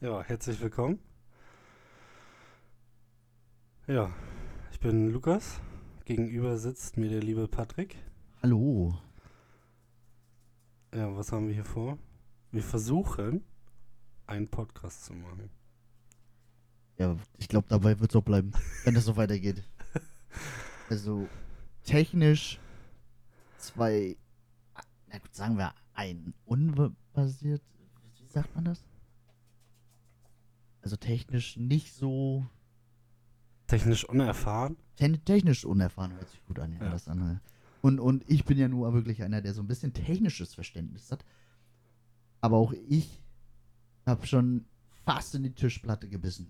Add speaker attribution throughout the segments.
Speaker 1: Ja, herzlich willkommen. Ja, ich bin Lukas. Gegenüber sitzt mir der liebe Patrick.
Speaker 2: Hallo.
Speaker 1: Ja, was haben wir hier vor? Wir versuchen, einen Podcast zu machen.
Speaker 2: Ja, ich glaube, dabei wird es auch bleiben, wenn das so weitergeht. Also, technisch zwei, na gut, sagen wir ein unbasiert, wie sagt man das? Also technisch nicht so,
Speaker 1: Technisch unerfahren.
Speaker 2: te technisch unerfahren hört sich gut an, ja,
Speaker 1: Ja.
Speaker 2: das andere. Und, und ich bin ja nur wirklich einer, der so ein bisschen technisches Verständnis hat. Aber auch ich habe schon fast in die Tischplatte gebissen.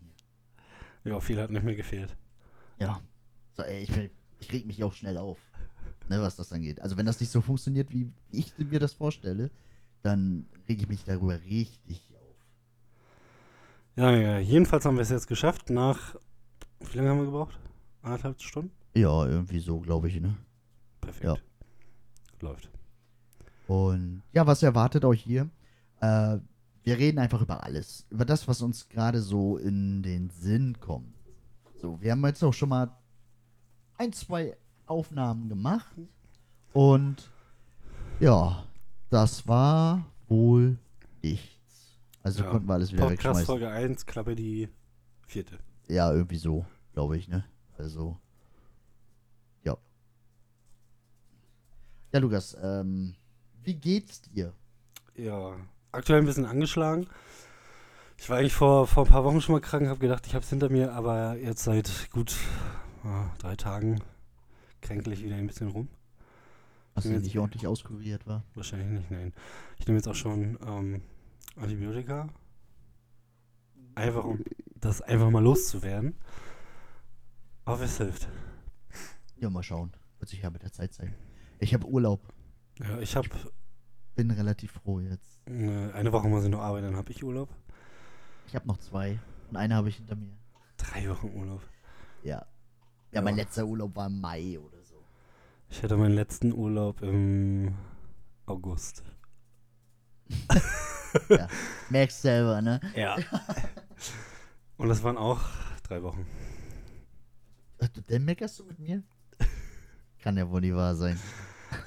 Speaker 1: Ja, viel hat nicht mehr gefehlt.
Speaker 2: Ja. So, ey, ich, ich reg mich auch schnell auf, ne, was das angeht. Also wenn das nicht so funktioniert, wie ich mir das vorstelle, dann reg ich mich darüber richtig.
Speaker 1: Ja, ja, jedenfalls haben wir es jetzt geschafft. Nach, wie lange haben wir gebraucht? Anderthalb Stunden?
Speaker 2: Ja, irgendwie so, glaube ich, ne?
Speaker 1: Perfekt.
Speaker 2: Ja.
Speaker 1: Läuft.
Speaker 2: Und ja, was erwartet euch hier? Äh, wir reden einfach über alles. Über das, was uns gerade so in den Sinn kommt. So, wir haben jetzt auch schon mal ein, zwei Aufnahmen gemacht. Und ja, das war wohl nichts. Also
Speaker 1: Ja.
Speaker 2: konnten wir alles wieder
Speaker 1: Podcast
Speaker 2: wegschmeißen.
Speaker 1: Folge 1, Klappe die vierte.
Speaker 2: Ja, irgendwie so, glaube ich, ne? Also. Ja. Ja, Lukas, ähm, wie geht's dir?
Speaker 1: Ja, aktuell ein bisschen angeschlagen. Ich war eigentlich vor, vor ein paar Wochen schon mal krank, habe gedacht, ich habe es hinter mir, aber jetzt seit gut ja, drei Tagen kränklich wieder ein bisschen rum.
Speaker 2: Hast du
Speaker 1: Jetzt-
Speaker 2: nicht ordentlich auskuriert, war?
Speaker 1: Wahrscheinlich nicht, nein. Ich nehme jetzt auch schon ähm, Antibiotika. Einfach um das einfach mal loszuwerden. Aber es hilft.
Speaker 2: Ja, mal schauen. Wird sich ja mit der Zeit zeigen. Ich habe Urlaub.
Speaker 1: Ja, ich habe
Speaker 2: Bin relativ froh jetzt.
Speaker 1: eine, eine Woche muss ich noch arbeiten, dann habe ich Urlaub.
Speaker 2: Ich habe noch zwei. Und eine habe ich hinter mir.
Speaker 1: Drei Wochen Urlaub.
Speaker 2: Ja. Ja, mein
Speaker 1: Ja.
Speaker 2: letzter Urlaub war im Mai oder so.
Speaker 1: Ich hatte meinen letzten Urlaub im August.
Speaker 2: Ja. Merkst selber, ne?
Speaker 1: Ja. Und das waren auch drei Wochen.
Speaker 2: Dann meckerst du mit mir? Kann ja wohl nicht wahr sein.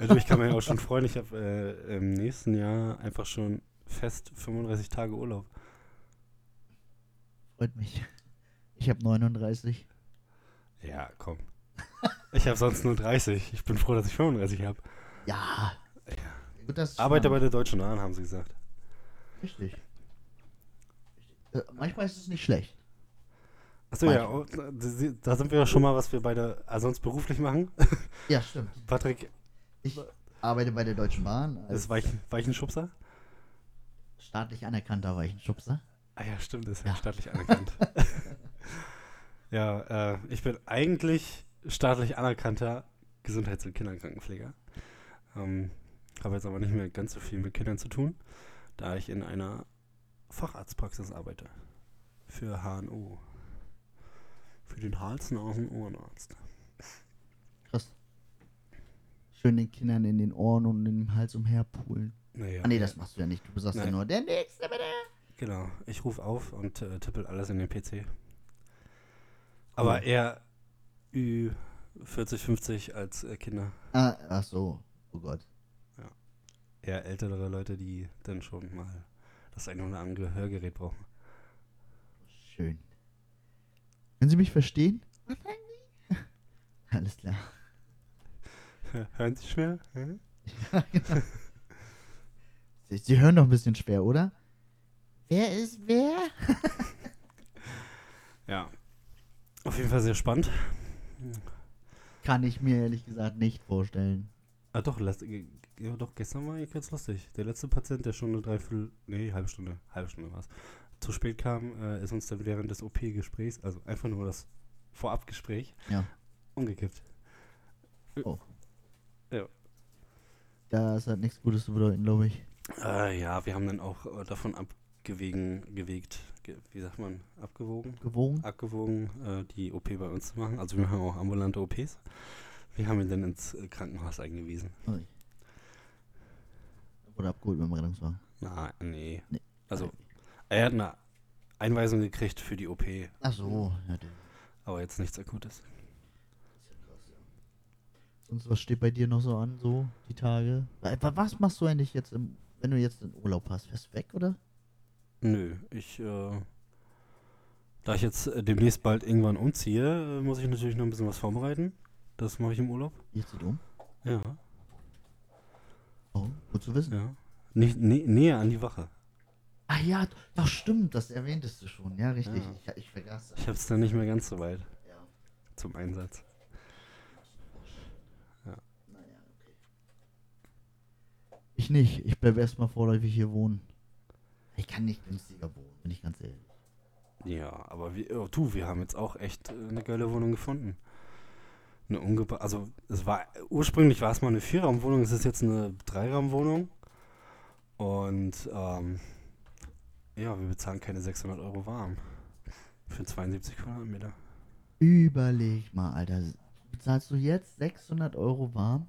Speaker 1: Du, ich kann mir ja auch schon freuen, ich habe äh, im nächsten Jahr einfach schon fest 35 Tage Urlaub.
Speaker 2: Freut mich. Ich habe 39.
Speaker 1: Ja, komm. Ich habe sonst nur 30. Ich bin froh, dass ich 35 habe.
Speaker 2: Ja.
Speaker 1: Ja.
Speaker 2: Gut, das ist
Speaker 1: Arbeite bei der Deutschen Bahn, haben sie gesagt.
Speaker 2: Richtig. Äh, manchmal ist es nicht schlecht.
Speaker 1: Achso, ja, oh, da sind wir ja schon mal, was wir beide also sonst beruflich machen.
Speaker 2: Ja, stimmt.
Speaker 1: Patrick
Speaker 2: Ich arbeite bei der Deutschen Bahn als
Speaker 1: ist Weichen, Weichenschubser.
Speaker 2: staatlich anerkannter Weichenschubser.
Speaker 1: Ah ja, stimmt, ist ja
Speaker 2: Ja.
Speaker 1: staatlich anerkannt. ja, äh, ich bin eigentlich staatlich anerkannter Gesundheits- und Kinderkrankenpfleger. Ähm, habe jetzt aber nicht mehr ganz so viel mit Kindern zu tun, da ich in einer Facharztpraxis arbeite. Für HNO. Für den Hals-, Nasen-, Ohrenarzt.
Speaker 2: Krass. Schön den Kindern in den Ohren und im Hals umherpulen.
Speaker 1: Naja,
Speaker 2: Ah nee, das machst du ja nicht. Du sagst ja nur, der nächste bitte.
Speaker 1: Genau, ich rufe auf und äh, tippel alles in den PC. Aber
Speaker 2: Cool.
Speaker 1: eher Ü40, 50 als äh, Kinder.
Speaker 2: Ah, ach so. Oh Gott.
Speaker 1: Eher ältere Leute, die dann schon mal das eine oder andere Hörgerät brauchen.
Speaker 2: Schön. Können Sie mich verstehen? Alles klar.
Speaker 1: Hören Sie schwer? Hä?
Speaker 2: Sie, Sie hören doch ein bisschen schwer, oder? Wer ist wer?
Speaker 1: Ja. Auf jeden Fall sehr spannend.
Speaker 2: Kann ich mir ehrlich gesagt nicht vorstellen.
Speaker 1: Ah doch, lass, ja, doch, gestern war eigentlich ganz lustig. Der letzte Patient, der schon eine Dreiviertel, nee, halbe Stunde, halbe Stunde war es, zu spät kam, äh, ist uns dann während des OP-Gesprächs, also einfach nur das Vorabgespräch,
Speaker 2: Ja.
Speaker 1: umgekippt.
Speaker 2: Das hat nichts Gutes zu bedeuten, glaube ich.
Speaker 1: Äh, ja, wir haben dann auch äh, davon abgewegen, gewegt, ge wie sagt man, abgewogen?
Speaker 2: Gewogen?
Speaker 1: Abgewogen, äh, die OP bei uns zu machen. Also wir machen auch ambulante OPs. Wir haben ihn dann ins äh, Krankenhaus eingewiesen.
Speaker 2: Ui. Wurde abgeholt mit dem Rettungswagen.
Speaker 1: Na, nee.
Speaker 2: Nee.
Speaker 1: Also, er hat eine Einweisung gekriegt für die OP,
Speaker 2: Ach so, ja, der.
Speaker 1: aber jetzt nichts Akutes.
Speaker 2: Sonst was steht bei dir noch so an, so die Tage? Wa- wa- Was machst du eigentlich jetzt, im, wenn du jetzt in Urlaub hast? Fährst du weg, oder?
Speaker 1: Nö, ich, äh, da ich jetzt äh, demnächst bald irgendwann umziehe, äh, muss ich natürlich noch ein bisschen was vorbereiten. Das mache ich im Urlaub.
Speaker 2: Ihr zieht um?
Speaker 1: Ja,
Speaker 2: gut zu wissen.
Speaker 1: ja. Nicht, nä näher an die Wache.
Speaker 2: Ah ja, doch stimmt, das erwähntest du schon. Ja, richtig.
Speaker 1: Ja.
Speaker 2: Ich, ich vergaß das.
Speaker 1: Ich habe es dann nicht mehr ganz so weit
Speaker 2: Ja.
Speaker 1: zum Einsatz.
Speaker 2: Naja, okay. Ich nicht. Ich bleibe erstmal vorläufig hier wohnen. Ich kann nicht günstiger wohnen, bin ich ganz ehrlich.
Speaker 1: Ja, aber wir, oh, du, wir haben jetzt auch echt äh, eine geile Wohnung gefunden. Eine ungeba also es war ursprünglich war es mal eine Vierraumwohnung, es ist jetzt eine Dreiraumwohnung und ähm, ja, wir bezahlen keine 600 Euro warm für 72 Quadratmeter.
Speaker 2: Überleg mal, Alter. Bezahlst du jetzt 600 Euro warm?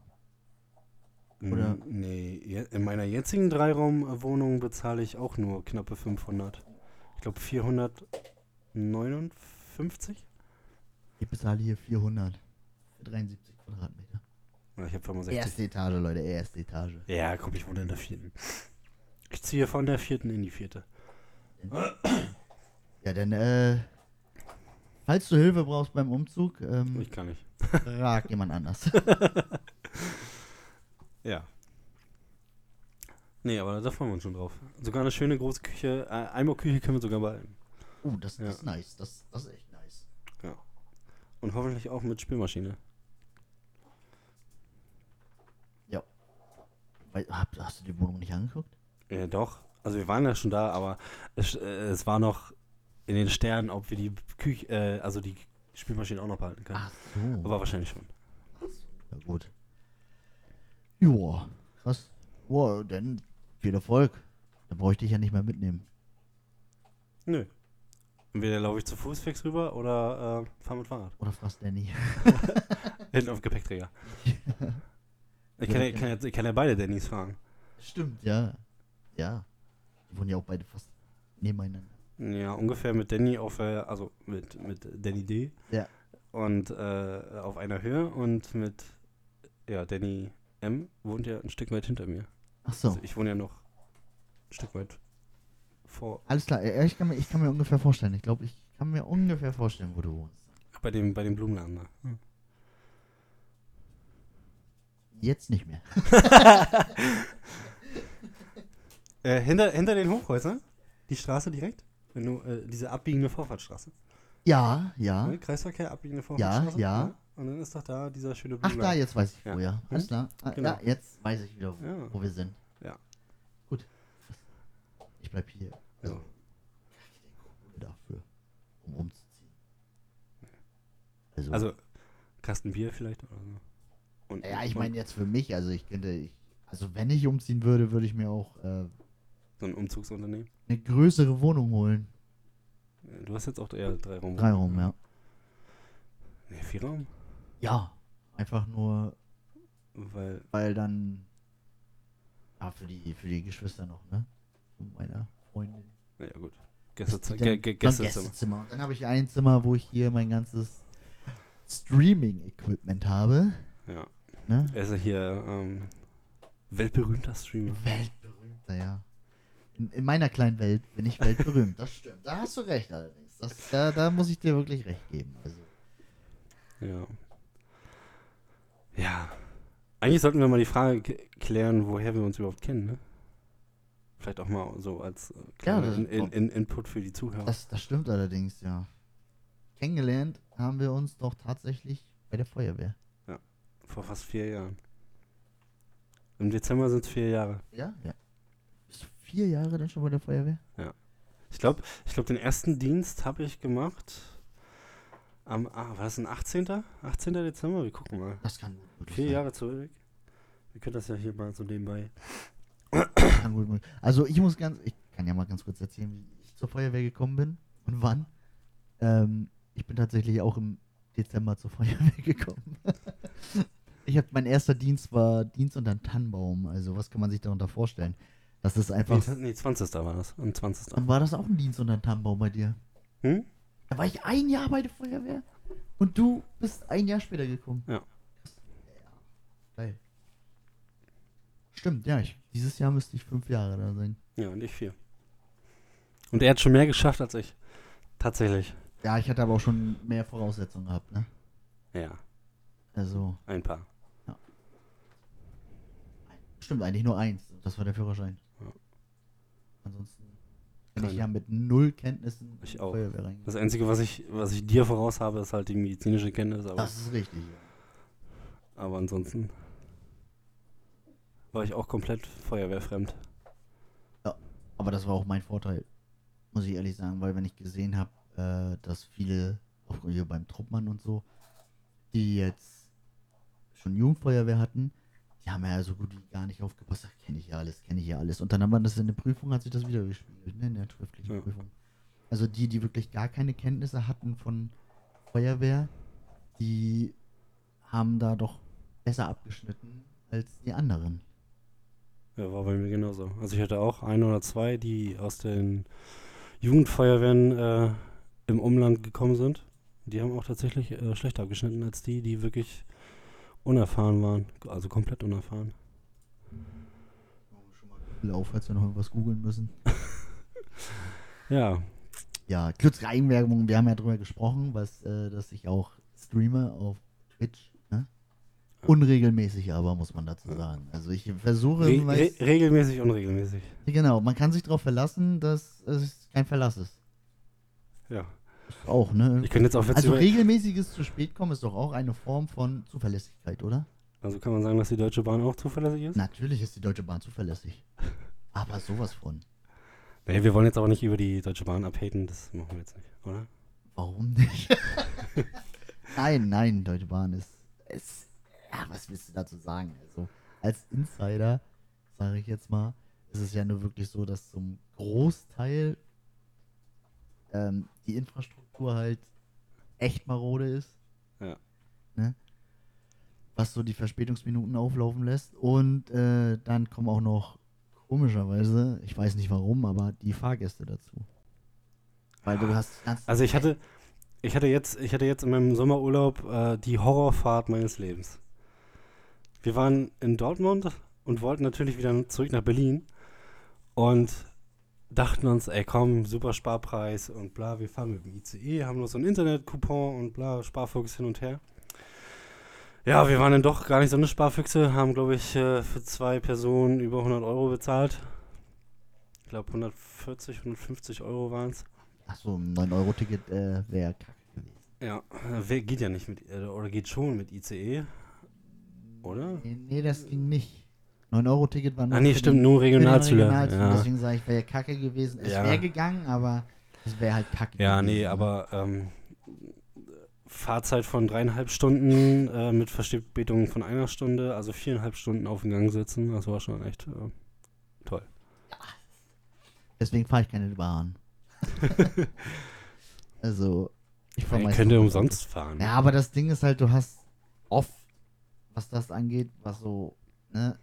Speaker 2: Oder-
Speaker 1: Nee, in meiner jetzigen Dreiraumwohnung bezahle ich auch nur knappe 500. Ich glaube 459.
Speaker 2: Ich bezahle hier 400. Für 73 Quadratmeter.
Speaker 1: Ja, ich habe 65.
Speaker 2: Erste Etage, Leute, erste Etage.
Speaker 1: Ja, komm, ich wohne in der vierten. Ich ziehe von der vierten in die vierte.
Speaker 2: Ja, dann, äh. Falls du Hilfe brauchst beim Umzug, ähm,
Speaker 1: Ich kann nicht.
Speaker 2: frag jemand anders.
Speaker 1: Ja. Nee, aber da freuen wir uns schon drauf. Sogar eine schöne große Küche. Äh, Einbauküche können wir sogar behalten.
Speaker 2: Oh, das,
Speaker 1: Ja.
Speaker 2: das ist nice. Das, das ist echt nice.
Speaker 1: Und hoffentlich auch mit Spülmaschine.
Speaker 2: Weil, hab, hast du die Wohnung nicht angeguckt?
Speaker 1: Ja, doch. Also wir waren ja schon da, aber es, äh, es war noch in den Sternen, ob wir die Küche, äh, also die Spülmaschine auch noch behalten können.
Speaker 2: Ach so.
Speaker 1: Aber wahrscheinlich schon.
Speaker 2: Ja, gut. Joa, krass. Boah, dann viel Erfolg. Dann brauche ich dich ja nicht mehr mitnehmen.
Speaker 1: Nö. Entweder laufe ich zu Fuß fix rüber oder äh, fahr mit Fahrrad.
Speaker 2: Oder fragst Danny.
Speaker 1: Hinten auf Gepäckträger. Ich kann, ja, kann, ja, ich kann ja beide Dannys fragen.
Speaker 2: Stimmt, ja. Ja. Die wohnen ja auch beide fast nebeneinander.
Speaker 1: Ja, ungefähr mit Danny auf, äh, also mit, mit Danny D.
Speaker 2: Ja.
Speaker 1: Und äh, auf einer Höhe und mit, ja, Danny M wohnt ja ein Stück weit hinter mir.
Speaker 2: Ach so.
Speaker 1: Also ich wohne ja noch ein Stück weit vor,
Speaker 2: Alles klar. Ja, ich, kann mir, ich kann mir ungefähr vorstellen. Ich glaube, ich kann mir ungefähr vorstellen, wo du wohnst.
Speaker 1: bei dem, bei dem Blumenladen da.
Speaker 2: Jetzt nicht mehr.
Speaker 1: Äh, hinter, hinter den Hochhäusern, die Straße direkt, wenn du, äh, diese abbiegende Vorfahrtsstraße.
Speaker 2: Ja, ja.
Speaker 1: Ne? Kreisverkehr, abbiegende Vorfahrtsstraße.
Speaker 2: ja.
Speaker 1: ne? Und dann ist doch da dieser schöne
Speaker 2: Ach, da, jetzt weiß ich
Speaker 1: Ja.
Speaker 2: wo, ja. Alles klar. Ah,
Speaker 1: Genau.
Speaker 2: Ja, jetzt weiß ich wieder, wo,
Speaker 1: Ja.
Speaker 2: wo wir sind.
Speaker 1: Ja.
Speaker 2: Gut. Ich bleib hier. Also,
Speaker 1: Ja.
Speaker 2: dafür, um umzuziehen. Also,
Speaker 1: Also, Kasten Bier vielleicht oder so. Und,
Speaker 2: ja, ich meine jetzt für mich, also ich könnte, ich, also wenn ich umziehen würde, würde ich mir auch äh,
Speaker 1: So ein Umzugsunternehmen.
Speaker 2: eine größere Wohnung holen.
Speaker 1: Du hast jetzt auch eher drei Raum.
Speaker 2: Drei Raum, ja.
Speaker 1: Nee, vier Raum?
Speaker 2: Ja, einfach nur,
Speaker 1: Weil,
Speaker 2: weil dann, ja, für die, für die Geschwister noch, ne? Von meiner Freundin.
Speaker 1: naja gut. Gästezimmer.
Speaker 2: Dann-
Speaker 1: Gä Gä
Speaker 2: dann
Speaker 1: Gästezimmer.
Speaker 2: Gästezimmer. Und dann habe ich ein Zimmer, wo ich hier mein ganzes Streaming-Equipment habe.
Speaker 1: Ja.
Speaker 2: Ne?
Speaker 1: Er ist ja hier ähm, weltberühmter Streamer.
Speaker 2: Weltberühmter, ja. In, in meiner kleinen Welt bin ich weltberühmt. Das stimmt. Da hast du recht allerdings. Das, da, da muss ich dir wirklich recht geben. Also,
Speaker 1: Ja. Ja. Eigentlich sollten wir mal die Frage klären, woher wir uns überhaupt kennen, ne? Vielleicht auch mal so als äh,
Speaker 2: das-
Speaker 1: in, in, in Input für die Zuhörer.
Speaker 2: das, das stimmt allerdings, ja. Kennengelernt haben wir uns doch tatsächlich bei der Feuerwehr.
Speaker 1: Vor fast vier Jahren. Im Dezember sind es vier Jahre.
Speaker 2: Ja? Ja. Vier Jahre denn schon bei der Feuerwehr?
Speaker 1: Ich glaube, ich glaub, den ersten Dienst habe ich gemacht am, ah, war das ein 18. 18. Dezember? Wir gucken mal.
Speaker 2: Das kann gut
Speaker 1: Vier
Speaker 2: sein.
Speaker 1: Jahre zurück. Wir können das ja hier mal so nebenbei.
Speaker 2: Kann gut möglich. Also ich muss ganz, ich kann ja mal ganz kurz erzählen, wie ich zur Feuerwehr gekommen bin und wann. Ähm, ich bin tatsächlich auch im Dezember zur Feuerwehr gekommen. ich habe mein erster Dienst war Dienst unter Tannenbaum. Also was kann man sich darunter vorstellen? Das ist einfach.
Speaker 1: Nee, nee, 20. war das. Am 20.
Speaker 2: Dann war das auch ein Dienst unter Tannenbaum bei dir.
Speaker 1: Hm?
Speaker 2: Da war ich ein Jahr bei der Feuerwehr und du bist ein Jahr später gekommen.
Speaker 1: Ja.
Speaker 2: Geil. Stimmt, ja. Ich, dieses Jahr müsste ich fünf Jahre da sein.
Speaker 1: Ja, und ich vier. Und er hat schon mehr geschafft als ich. Tatsächlich.
Speaker 2: Ja, ich hatte aber auch schon mehr Voraussetzungen gehabt, ne?
Speaker 1: Ja,
Speaker 2: Also,
Speaker 1: ein paar.
Speaker 2: stimmt eigentlich nur eins. Das war der Führerschein.
Speaker 1: Ja.
Speaker 2: Ansonsten bin ich ja mit null Kenntnissen
Speaker 1: Ich auch.
Speaker 2: Feuerwehr reingegangen.
Speaker 1: Das Einzige, was ich, was ich dir voraus habe, ist halt die medizinische Kenntnis. Aber,
Speaker 2: Das ist richtig. Ja.
Speaker 1: aber ansonsten war ich auch komplett feuerwehrfremd.
Speaker 2: Aber das war auch mein Vorteil, muss ich ehrlich sagen, weil wenn ich gesehen habe, äh, dass viele, auch hier beim Truppmann und so, die jetzt schon Jugendfeuerwehr hatten, die haben ja so gut wie gar nicht aufgepasst. Ja alles, kenne ich ja alles. Und dann haben wir das in der Prüfung, hat sich das wieder gespiegelt, ne, in der schriftlichen
Speaker 1: Ja.
Speaker 2: Prüfung. Also die, die wirklich gar keine Kenntnisse hatten von Feuerwehr, die haben da doch besser abgeschnitten als die anderen.
Speaker 1: Ja, war bei mir genauso. Also ich hatte auch ein oder zwei, die aus den Jugendfeuerwehren äh, im Umland gekommen sind. Die haben auch tatsächlich äh, schlechter abgeschnitten als die, die wirklich unerfahren waren. Also komplett unerfahren.
Speaker 2: Auf, falls wir noch irgendwas googeln müssen.
Speaker 1: Ja,
Speaker 2: Ja, kürzere Eigenwerbung, wir haben ja drüber gesprochen, was, äh, dass ich auch streame auf Twitch. Ne? Unregelmäßig aber, muss man dazu sagen. Also ich versuche,
Speaker 1: re re regelmäßig, unregelmäßig.
Speaker 2: genau, man kann sich darauf verlassen, dass es kein Verlass ist.
Speaker 1: Ja.
Speaker 2: Auch, ne?
Speaker 1: Ich könnte jetzt auch
Speaker 2: Also regelmäßiges zu spät kommen ist doch auch eine Form von Zuverlässigkeit, oder?
Speaker 1: Also kann man sagen, dass die Deutsche Bahn auch zuverlässig ist?
Speaker 2: Natürlich ist die Deutsche Bahn zuverlässig. Aber sowas von.
Speaker 1: Nee, wir wollen jetzt aber nicht über die Deutsche Bahn abhaten, das machen wir jetzt nicht, oder?
Speaker 2: Warum nicht? nein, nein, Deutsche Bahn ist, ist. Ja, was willst du dazu sagen? Also, als Insider, sage ich jetzt mal, ist es ja nur wirklich so, dass zum Großteil ähm, die Infrastruktur halt echt marode ist.
Speaker 1: Ja.
Speaker 2: Ne? Was so die Verspätungsminuten auflaufen lässt. Und äh, dann kommen auch noch komischerweise, ich weiß nicht warum, aber die Fahrgäste dazu. Weil du hast
Speaker 1: Also ich hatte, ich hatte jetzt, ich hatte jetzt in meinem Sommerurlaub äh, die Horrorfahrt meines Lebens. Wir waren in Dortmund und wollten natürlich wieder zurück nach Berlin und dachten uns, ey komm, super Sparpreis und bla, wir fahren mit dem ICE, haben noch so einen Internet-Coupon und bla, Sparfuchs hin und her. Ja, wir waren dann doch gar nicht so eine Sparfüchse, haben glaube ich äh, für zwei Personen über 100 Euro bezahlt. Ich glaube 140, 150 Euro waren es.
Speaker 2: Achso, ein 9-Euro-Ticket äh, wäre kacke gewesen.
Speaker 1: Ja, geht ja nicht mit, äh, oder geht schon mit ICE, oder?
Speaker 2: Nee, nee, das ging nicht. 9-Euro-Ticket war nur
Speaker 1: Ah, nee, stimmt,
Speaker 2: die-
Speaker 1: nur
Speaker 2: den
Speaker 1: Regionalzüge. Ja.
Speaker 2: Deswegen sage ich, wäre kacke gewesen. Es
Speaker 1: Ja.
Speaker 2: wäre gegangen, aber es wäre halt kacke
Speaker 1: ja,
Speaker 2: gewesen.
Speaker 1: nee,
Speaker 2: ne?
Speaker 1: aber ähm, Fahrzeit von dreieinhalb Stunden äh, mit Verspätung von einer Stunde, also viereinhalb Stunden auf dem Gang sitzen, das war schon echt äh, toll.
Speaker 2: Deswegen fahre ich keine Bahn. also, ich fahre meistens
Speaker 1: könnte umsonst fahren.
Speaker 2: Ja, aber das Ding ist halt, du hast oft, was das angeht, was so, ne,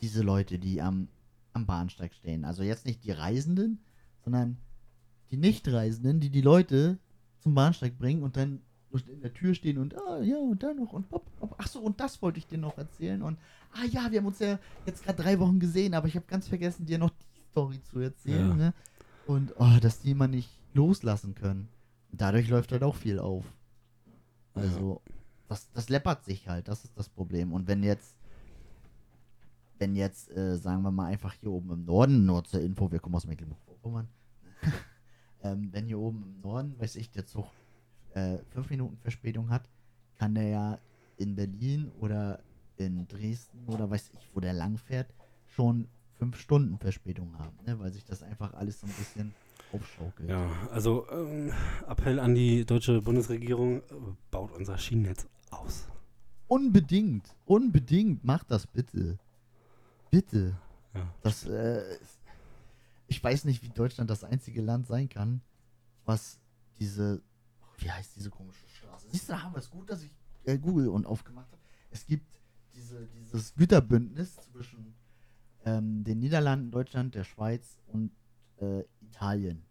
Speaker 2: diese Leute, die am, am Bahnsteig stehen. Also jetzt nicht die Reisenden, sondern die Nichtreisenden, die die Leute zum Bahnsteig bringen und dann in der Tür stehen und, ah, ja, und dann noch und hopp, hopp. Ach so, und das wollte ich dir noch erzählen und, ah ja, wir haben uns ja jetzt gerade drei Wochen gesehen, aber ich habe ganz vergessen, dir noch die Story zu erzählen,
Speaker 1: Ja.
Speaker 2: ne? Und, oh, dass die immer nicht loslassen können. Dadurch läuft halt auch viel auf. Also, das, das läppert sich halt, das ist das Problem. Und wenn jetzt, wenn jetzt, äh, sagen wir mal, einfach hier oben im Norden, nur zur Info, wir kommen aus Mecklenburg-Vorpommern, ähm, wenn hier oben im Norden, weiß ich, der Zug äh, fünf Minuten Verspätung hat, kann der ja in Berlin oder in Dresden oder weiß ich, wo der lang fährt, schon fünf Stunden Verspätung haben, ne? weil sich das einfach alles so ein bisschen aufschaukelt.
Speaker 1: Ja, also ähm, Appell an die deutsche Bundesregierung, äh, baut unser Schienennetz aus.
Speaker 2: Unbedingt, unbedingt, macht das bitte. Bitte.
Speaker 1: Ja.
Speaker 2: Das, äh, ich weiß nicht, wie Deutschland das einzige Land sein kann, was diese, wie heißt diese komische Straße? Siehst du, da haben wir es gut, dass ich äh, Google und aufgemacht habe. Es gibt diese, dieses Güterbündnis zwischen ähm, den Niederlanden, Deutschland, der Schweiz und äh, Italien.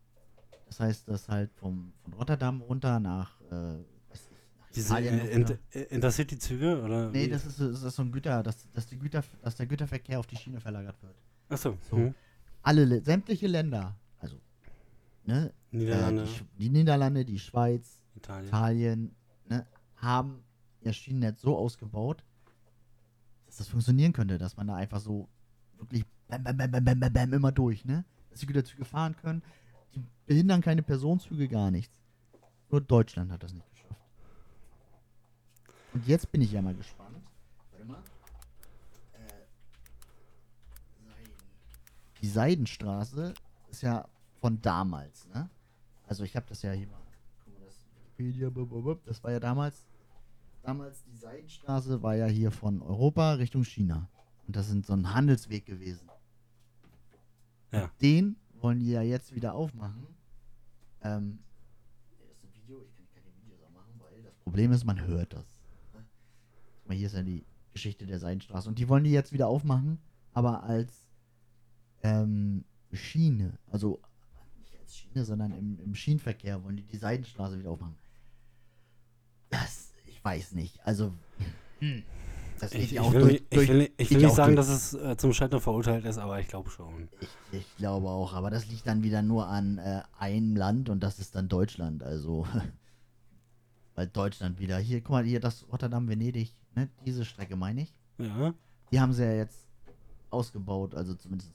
Speaker 2: Das heißt, dass halt vom, von Rotterdam runter nach, äh, weiß ich, nach
Speaker 1: Diese
Speaker 2: Italien
Speaker 1: Intercity-Züge oder?
Speaker 2: Nee, das ist, das ist so ein Güter, dass, dass, die Güter, dass der Güterverkehr auf die Schiene verlagert wird.
Speaker 1: Achso,
Speaker 2: so.
Speaker 1: hm.
Speaker 2: Alle, sämtliche Länder, also ne,
Speaker 1: Niederlande,
Speaker 2: Äh, die, die Niederlande, die Schweiz,
Speaker 1: Italien.
Speaker 2: Italien, ne, haben ihr Schienennetz so ausgebaut, dass das funktionieren könnte, dass man da einfach so wirklich bam, bam, bam, bam, bam, bam, bam, immer durch, ne? Dass die Güterzüge fahren können. Die behindern keine Personenzüge, gar nichts. Nur Deutschland hat das nicht geschafft. Und jetzt bin ich ja mal gespannt. Warte mal. Äh. Die Seidenstraße ist ja von damals, ne? Also ich habe das ja hier mal. Das Wikipedia, war ja damals. Damals die Seidenstraße war ja hier von Europa Richtung China. Und das sind so ein Handelsweg gewesen.
Speaker 1: Ja.
Speaker 2: Den wollen die ja jetzt wieder aufmachen. Ähm, das ist ein Video, ich kann keine Videos machen, weil das Problem ist, man hört das. Guck mal, hier ist ja die Geschichte der Seidenstraße. Und die wollen die jetzt wieder aufmachen, aber als ähm, Schiene. Also als Schiene, sondern im, im Schienenverkehr wollen die die Seidenstraße wieder aufmachen. Das, ich weiß nicht. Also, hm, das geht
Speaker 1: Ich,
Speaker 2: ja
Speaker 1: ich,
Speaker 2: auch
Speaker 1: will,
Speaker 2: durch,
Speaker 1: nicht-
Speaker 2: durch
Speaker 1: ich will, nicht- ich will nicht sagen,
Speaker 2: durch-
Speaker 1: dass es äh, zum Scheitern verurteilt ist, aber ich glaube schon.
Speaker 2: Ich, ich glaube auch, aber das liegt dann wieder nur an äh, einem Land und das ist dann Deutschland. Also, weil Deutschland wieder hier, guck mal, hier das Rotterdam-Venedig, ne, diese Strecke meine ich.
Speaker 1: Ja,
Speaker 2: Die haben sie ja jetzt ausgebaut, also zumindest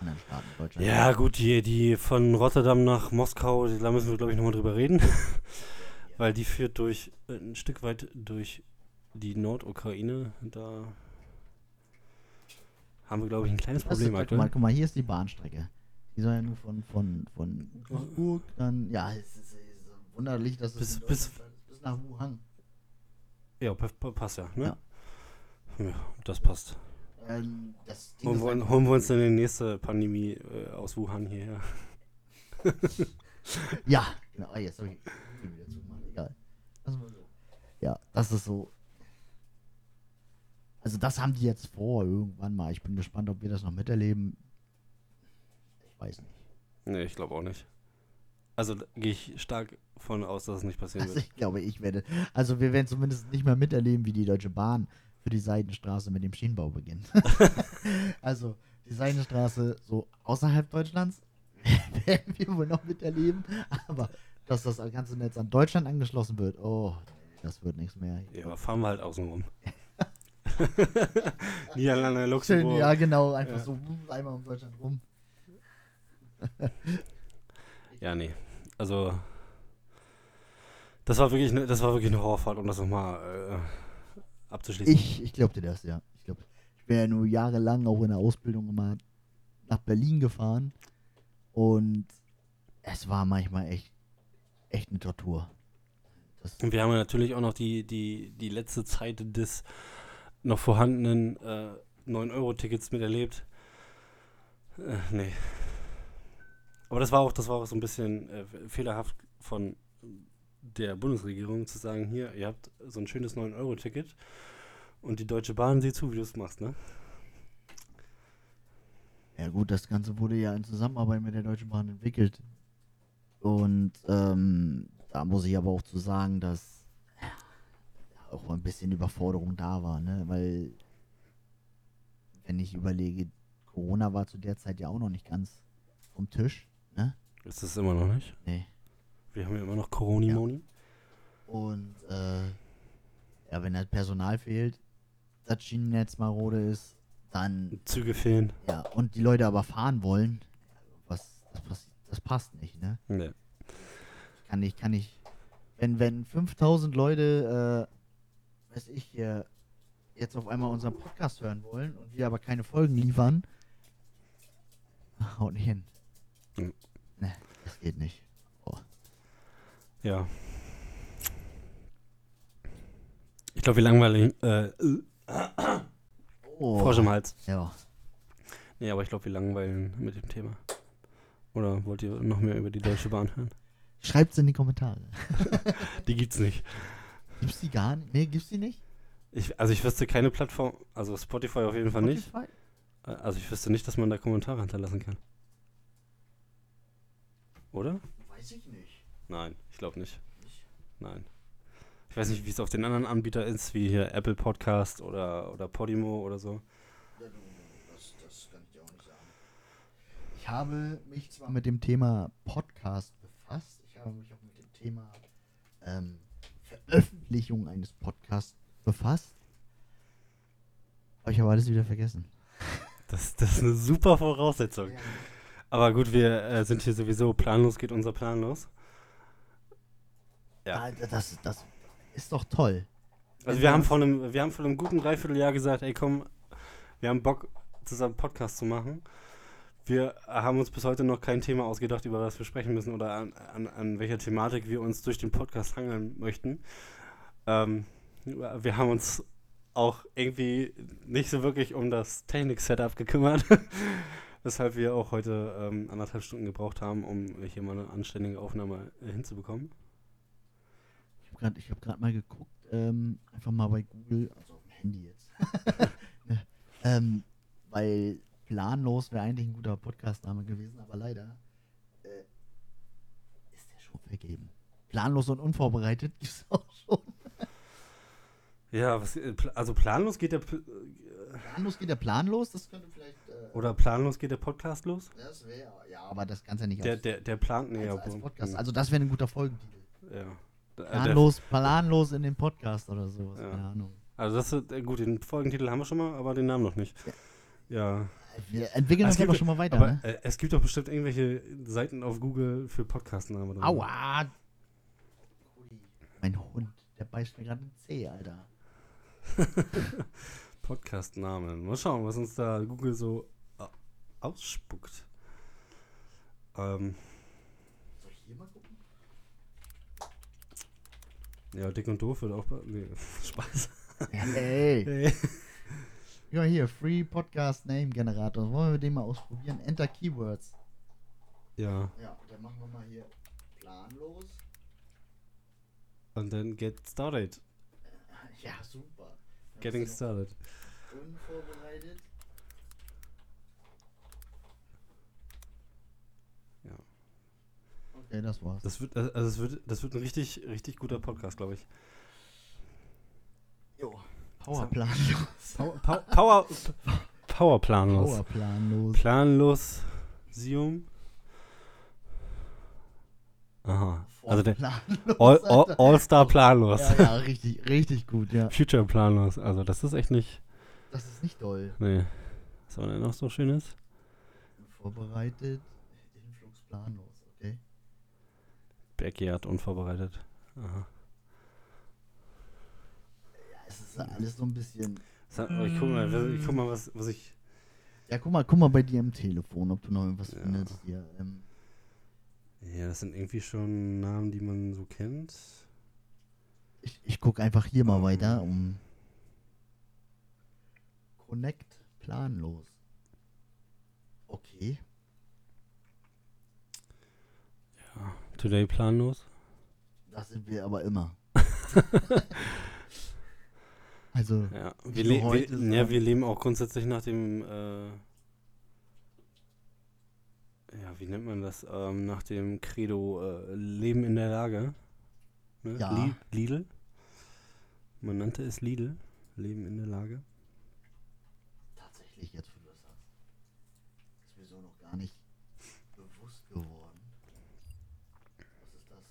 Speaker 2: anderen Staaten Deutschland.
Speaker 1: ja gut, die, die von Rotterdam nach Moskau, da müssen wir glaube ich nochmal drüber reden. Weil die führt durch äh, ein Stück weit durch die Nordukraine. Da haben wir glaube ich ein kleines
Speaker 2: Das
Speaker 1: Problem aktuell.
Speaker 2: mal, guck mal, hier ist die Bahnstrecke. Die soll ja nur von, von, von Duisburg dann, ja, es ist, es ist wunderlich, dass es
Speaker 1: Bis-
Speaker 2: in
Speaker 1: bis-
Speaker 2: bis nach Wuhan.
Speaker 1: Ja, pa- pa- passt ja, ne?
Speaker 2: Ja.
Speaker 1: Ja, das passt.
Speaker 2: Ähm, das
Speaker 1: Holen wir, holen wir uns dann die nächste Pandemie äh, aus Wuhan hierher.
Speaker 2: Ja, genau. Ah, jetzt habe ich wieder zugemacht. Egal. Lass mal so. Ja, das ist so. Also das haben die jetzt vor irgendwann mal. Ich bin gespannt, ob wir das noch miterleben. Ich weiß nicht.
Speaker 1: Nee, ich glaube auch nicht. Also gehe ich stark von aus, dass es nicht passieren
Speaker 2: Also
Speaker 1: wird.
Speaker 2: ich glaube, ich werde. Also wir werden zumindest nicht mehr miterleben, wie die Deutsche Bahn für die Seidenstraße mit dem Schienenbau beginnt. also die Seidenstraße so außerhalb Deutschlands werden wir wohl noch miterleben. Aber dass das ganze Netz an Deutschland angeschlossen wird, oh, das wird nichts mehr.
Speaker 1: Ja, aber fahren wir halt außen rum. Niederlande,
Speaker 2: Schön,
Speaker 1: Luxemburg.
Speaker 2: ja genau, einfach
Speaker 1: Ja.
Speaker 2: so einmal um Deutschland rum.
Speaker 1: Ja, nee. Also, das war wirklich eine, das war wirklich eine Horrorfahrt, um das nochmal äh, abzuschließen.
Speaker 2: Ich, ich glaub dir das, ja. Ich, glaub, ich bin ja nur jahrelang auch in der Ausbildung immer nach Berlin gefahren und es war manchmal echt, echt eine Tortur. Das,
Speaker 1: Und wir haben ja natürlich auch noch die, die, die letzte Zeit des noch vorhandenen äh, 9-Euro-Tickets miterlebt. Äh, nee. Aber das war auch, das war auch so ein bisschen äh, fehlerhaft von der Bundesregierung zu sagen, hier, ihr habt so ein schönes 9-Euro-Ticket und die Deutsche Bahn sieht zu, wie du es machst, ne?
Speaker 2: ja gut, das Ganze wurde ja in Zusammenarbeit mit der Deutschen Bahn entwickelt. Und ähm, da muss ich aber auch zu sagen, dass ja, auch ein bisschen Überforderung da war, ne? Weil, wenn ich überlege, Corona war zu der Zeit ja auch noch nicht ganz vom Tisch, ne?
Speaker 1: Ist es immer noch nicht.
Speaker 2: Nee.
Speaker 1: Wir haben ja immer noch Coroni-Moni.
Speaker 2: Und äh, ja, wenn halt Personal fehlt, das Schienennetz marode ist, dann
Speaker 1: Züge fehlen.
Speaker 2: ja, und die Leute aber fahren wollen, was das, pass- das passt nicht, ne?
Speaker 1: Nee.
Speaker 2: Kann nicht, kann nicht. Wenn, wenn 5000 Leute, äh, weiß ich, hier jetzt auf einmal unseren Podcast hören wollen und wir aber keine Folgen liefern, haut nicht hin.
Speaker 1: Mhm.
Speaker 2: Ne, das geht nicht.
Speaker 1: Ja. Ich glaube, wir langweilen. Äh,
Speaker 2: Oh.
Speaker 1: Frosch im Hals.
Speaker 2: Ja.
Speaker 1: Nee, aber ich glaube, wir langweilen mit dem Thema. Oder wollt ihr noch mehr über die Deutsche Bahn hören?
Speaker 2: Schreibt's in die Kommentare.
Speaker 1: Die gibt's nicht.
Speaker 2: Gibt's die gar nicht? Nee, gibt's die nicht?
Speaker 1: Ich, also ich wüsste keine Plattform, also Spotify auf jeden Fall nicht.
Speaker 2: Spotify?
Speaker 1: Äh, Also ich wüsste nicht, dass man da Kommentare hinterlassen kann. Oder?
Speaker 2: Weiß ich nicht.
Speaker 1: Nein, glaube nicht. Nein. Ich weiß nicht, wie es auf den anderen Anbietern ist, wie hier Apple Podcast oder, oder Podimo oder so.
Speaker 2: Das, das kann ich dir auch nicht sagen. Ich habe mich zwar mit dem Thema Podcast befasst, ich habe mich auch mit dem Thema ähm, Veröffentlichung eines Podcasts befasst, aber ich habe alles wieder vergessen.
Speaker 1: Das, das ist eine super Voraussetzung. Aber gut, wir äh, sind hier sowieso planlos, geht unser Plan los. Ja.
Speaker 2: Ah, Das, das ist doch toll.
Speaker 1: Also wir haben vor einem, wir haben vor einem guten Dreivierteljahr gesagt, ey komm, wir haben Bock, zusammen Podcast zu machen. Wir haben uns bis heute noch kein Thema ausgedacht, über was wir sprechen müssen oder an, an, an welcher Thematik wir uns durch den Podcast hangeln möchten. Ähm, wir haben uns auch irgendwie nicht so wirklich um das Technik-Setup gekümmert, weshalb wir auch heute ähm, anderthalb Stunden gebraucht haben, um hier mal eine anständige Aufnahme äh, hinzubekommen.
Speaker 2: Ich habe gerade hab grad mal geguckt, ähm, einfach mal bei Google, also auf dem Handy jetzt. Ne, ähm, weil planlos wäre eigentlich ein guter Podcast-Name gewesen, aber leider äh, ist der schon vergeben. Planlos und unvorbereitet gibt es auch schon.
Speaker 1: Ja, was, äh, also planlos geht der Pl-
Speaker 2: Planlos geht der planlos, das könnte vielleicht. Äh,
Speaker 1: oder planlos geht der Podcast los?
Speaker 2: das wäre, ja, aber das kannst ja nicht
Speaker 1: Der, der, der plant, nee,
Speaker 2: als,
Speaker 1: ja,
Speaker 2: als Podcast.
Speaker 1: hm,
Speaker 2: Also, das wäre ein guter Folgentitel.
Speaker 1: ja. D- äh,
Speaker 2: Planlos, planlos in den Podcast oder sowas,
Speaker 1: Ja.
Speaker 2: keine Ahnung.
Speaker 1: also das ist, äh, gut, den Folgentitel haben wir schon mal, aber den Namen noch nicht. Ja.
Speaker 2: Wir entwickeln uns aber schon mal weiter,
Speaker 1: Aber
Speaker 2: ne?
Speaker 1: äh, es gibt doch bestimmt irgendwelche Seiten auf Google für Podcastnamen oder.
Speaker 2: Aua! Mein Hund, der beißt mir gerade den Zeh, Alter.
Speaker 1: Podcastnamen. Mal schauen, was uns da Google so äh, ausspuckt. Ähm,
Speaker 2: Soll ich hier mal gucken?
Speaker 1: Ja, dick und doof wird auch. bei- Nee, Spaß.
Speaker 2: Hey!
Speaker 1: Hey.
Speaker 2: Ja, hier, Free Podcast Name Generator. Wollen wir den mal ausprobieren? Enter Keywords.
Speaker 1: Ja,
Speaker 2: Ja, dann machen wir mal hier planlos.
Speaker 1: und dann get started.
Speaker 2: Ja, super. Dann
Speaker 1: Getting started.
Speaker 2: Unvorbereitet. Okay, das war's.
Speaker 1: Das wird, also das wird, das wird ein richtig, richtig guter Podcast, glaube ich.
Speaker 2: Jo. Powerplanlos.
Speaker 1: Power, Power, Power, Powerplanlos.
Speaker 2: Powerplanlos.
Speaker 1: Planlos Sium. Aha. Also der
Speaker 2: Planlos,
Speaker 1: All, All. All-Star Planlos.
Speaker 2: Ja, ja, richtig, richtig gut, ja.
Speaker 1: Future Planlos. Also das ist echt nicht.
Speaker 2: Das ist nicht doll.
Speaker 1: Nee. Was war denn noch so Schönes?
Speaker 2: Vorbereitet, Influx planlos?
Speaker 1: Backyard unvorbereitet. Aha.
Speaker 2: Ja, es ist alles so ein bisschen.
Speaker 1: Sa- oh, Ich guck mal, was- ich guck mal was, was ich.
Speaker 2: Ja, guck mal, guck mal bei dir im Telefon, ob du noch irgendwas
Speaker 1: Ja.
Speaker 2: findest hier. Ähm,
Speaker 1: Ja, das sind irgendwie schon Namen, die man so kennt.
Speaker 2: ich ich guck einfach hier mal
Speaker 1: Ähm.
Speaker 2: weiter, um. Connect planlos. Okay.
Speaker 1: Today planlos.
Speaker 2: Das sind wir aber immer. also,
Speaker 1: Ja. Wir, le wir, ja, wir leben auch grundsätzlich nach dem. Äh, ja, wie nennt man das? Ähm, nach dem Credo äh, Leben in der Lage. Ne?
Speaker 2: Ja.
Speaker 1: Li Lidl. Man nannte es Lidl. Leben in der Lage.
Speaker 2: tatsächlich, jetzt wo du das sagst, ist mir so noch gar nicht bewusst geworden. Was ist das?